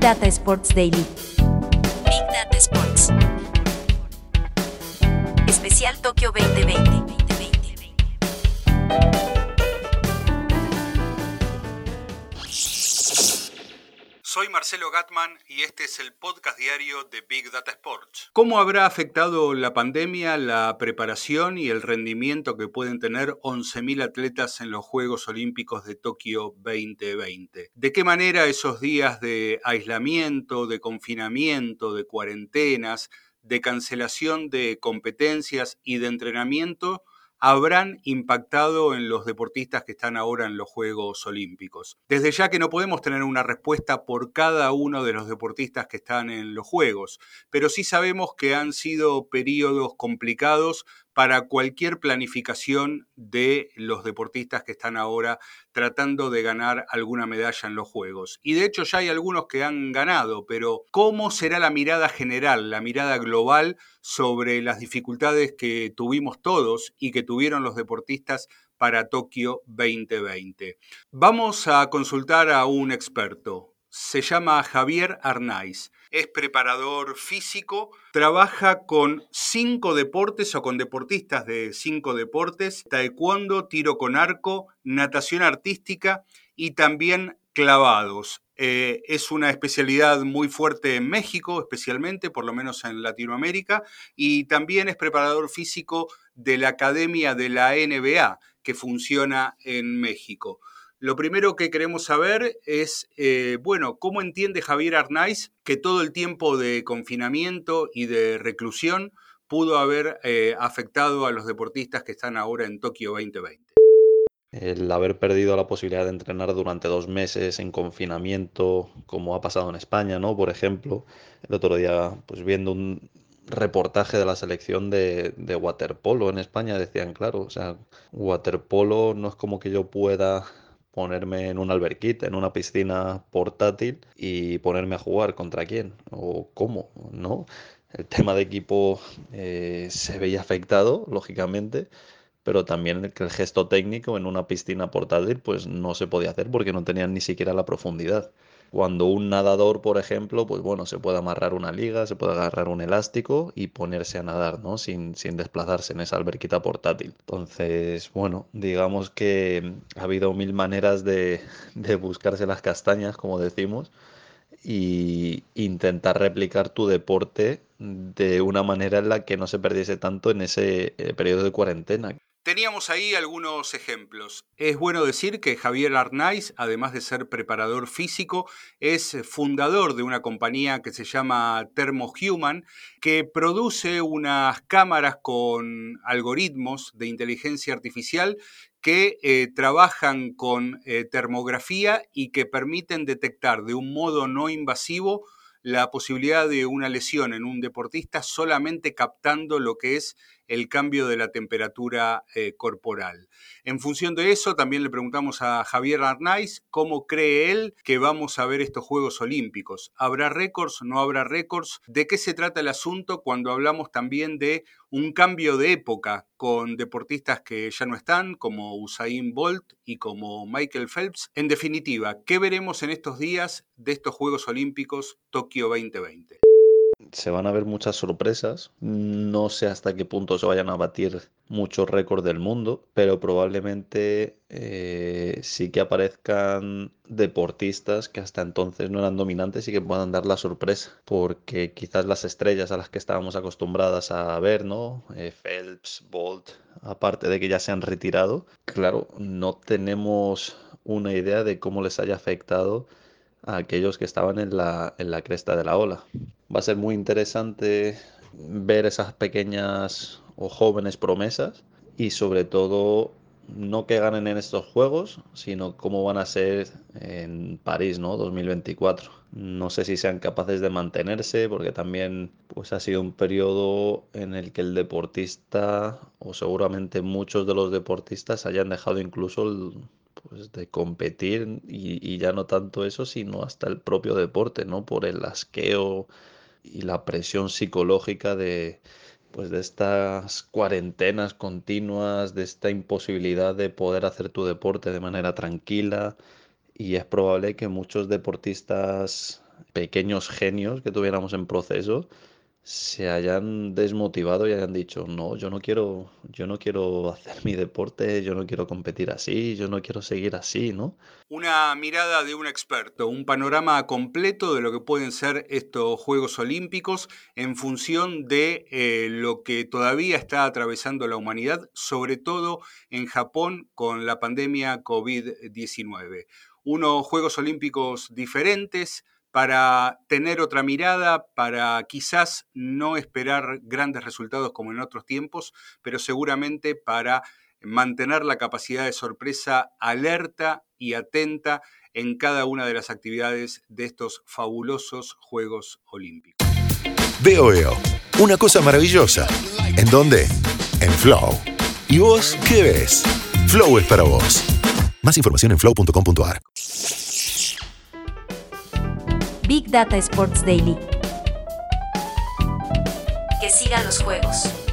Data Sports Daily. Big Data Sports. Especial Tokio 2020. Marcelo Gatman y este es el podcast diario de Big Data Sports. ¿Cómo habrá afectado la pandemia la preparación y el rendimiento que pueden tener 11.000 atletas en los Juegos Olímpicos de Tokio 2020? ¿De qué manera esos días de aislamiento, de confinamiento, de cuarentenas, de cancelación de competencias y de entrenamiento habrán impactado en los deportistas que están ahora en los Juegos Olímpicos. Desde ya que no podemos tener una respuesta por cada uno de los deportistas que están en los Juegos, pero sí sabemos que han sido periodos complicados para cualquier planificación de los deportistas que están ahora tratando de ganar alguna medalla en los Juegos. Y de hecho ya hay algunos que han ganado, pero ¿cómo será la mirada general, la mirada global sobre las dificultades que tuvimos todos y que tuvieron los deportistas para Tokio 2020? Vamos a consultar a un experto. Se llama Javier Arnaiz es preparador físico, trabaja con cinco deportes o con deportistas de cinco deportes, taekwondo, tiro con arco, natación artística y también clavados. Eh, es una especialidad muy fuerte en México, especialmente, por lo menos en Latinoamérica, y también es preparador físico de la Academia de la NBA, que funciona en México. Lo primero que queremos saber es, eh, bueno, ¿cómo entiende Javier Arnaiz que todo el tiempo de confinamiento y de reclusión pudo haber eh, afectado a los deportistas que están ahora en Tokio 2020? El haber perdido la posibilidad de entrenar durante dos meses en confinamiento, como ha pasado en España, ¿no? Por ejemplo, el otro día, pues viendo un reportaje de la selección de, de waterpolo en España, decían, claro, o sea, waterpolo no es como que yo pueda ponerme en un alberquite, en una piscina portátil y ponerme a jugar contra quién o cómo, ¿no? El tema de equipo eh, se veía afectado, lógicamente, pero también el, el gesto técnico en una piscina portátil pues no se podía hacer porque no tenían ni siquiera la profundidad. Cuando un nadador, por ejemplo, pues bueno, se puede amarrar una liga, se puede agarrar un elástico y ponerse a nadar, ¿no? Sin, sin desplazarse en esa alberquita portátil. Entonces, bueno, digamos que ha habido mil maneras de, de buscarse las castañas, como decimos, y intentar replicar tu deporte de una manera en la que no se perdiese tanto en ese eh, periodo de cuarentena. Teníamos ahí algunos ejemplos. Es bueno decir que Javier Arnaiz, además de ser preparador físico, es fundador de una compañía que se llama Thermohuman, que produce unas cámaras con algoritmos de inteligencia artificial que eh, trabajan con eh, termografía y que permiten detectar de un modo no invasivo la posibilidad de una lesión en un deportista solamente captando lo que es el cambio de la temperatura eh, corporal. En función de eso, también le preguntamos a Javier Arnaiz cómo cree él que vamos a ver estos Juegos Olímpicos. ¿Habrá récords? ¿No habrá récords? ¿De qué se trata el asunto cuando hablamos también de un cambio de época con deportistas que ya no están, como Usain Bolt y como Michael Phelps? En definitiva, ¿qué veremos en estos días de estos Juegos Olímpicos Tokio 2020? Se van a ver muchas sorpresas. No sé hasta qué punto se vayan a batir muchos récords del mundo, pero probablemente eh, sí que aparezcan deportistas que hasta entonces no eran dominantes y que puedan dar la sorpresa, porque quizás las estrellas a las que estábamos acostumbradas a ver, ¿no? Eh, Phelps, Bolt, aparte de que ya se han retirado, claro, no tenemos una idea de cómo les haya afectado a aquellos que estaban en la, en la cresta de la ola. Va a ser muy interesante ver esas pequeñas o jóvenes promesas y sobre todo no que ganen en estos juegos, sino cómo van a ser en París, ¿no? 2024. No sé si sean capaces de mantenerse, porque también pues, ha sido un periodo en el que el deportista, o seguramente muchos de los deportistas, hayan dejado incluso el, pues de competir y, ya no tanto eso, sino hasta el propio deporte, ¿no? Por el asqueo y la presión psicológica de, pues de estas cuarentenas continuas, de esta imposibilidad de poder hacer tu deporte de manera tranquila y es probable que muchos deportistas pequeños genios que tuviéramos en proceso se hayan desmotivado y hayan dicho, no, yo no quiero, yo no quiero hacer mi deporte, yo no quiero competir así, yo no quiero seguir así, ¿no? Una mirada de un experto, un panorama completo de lo que pueden ser estos Juegos Olímpicos en función de eh, lo que todavía está atravesando la humanidad, sobre todo en Japón con la pandemia COVID-19. Unos Juegos Olímpicos diferentes, para tener otra mirada, para quizás no esperar grandes resultados como en otros tiempos, pero seguramente para mantener la capacidad de sorpresa alerta y atenta en cada una de las actividades de estos fabulosos Juegos Olímpicos. Veo, veo. Una cosa maravillosa. ¿En dónde? En Flow. ¿Y vos qué ves? Flow es para vos. Más información en flow.com.ar. Data Sports Daily. Que sigan los juegos.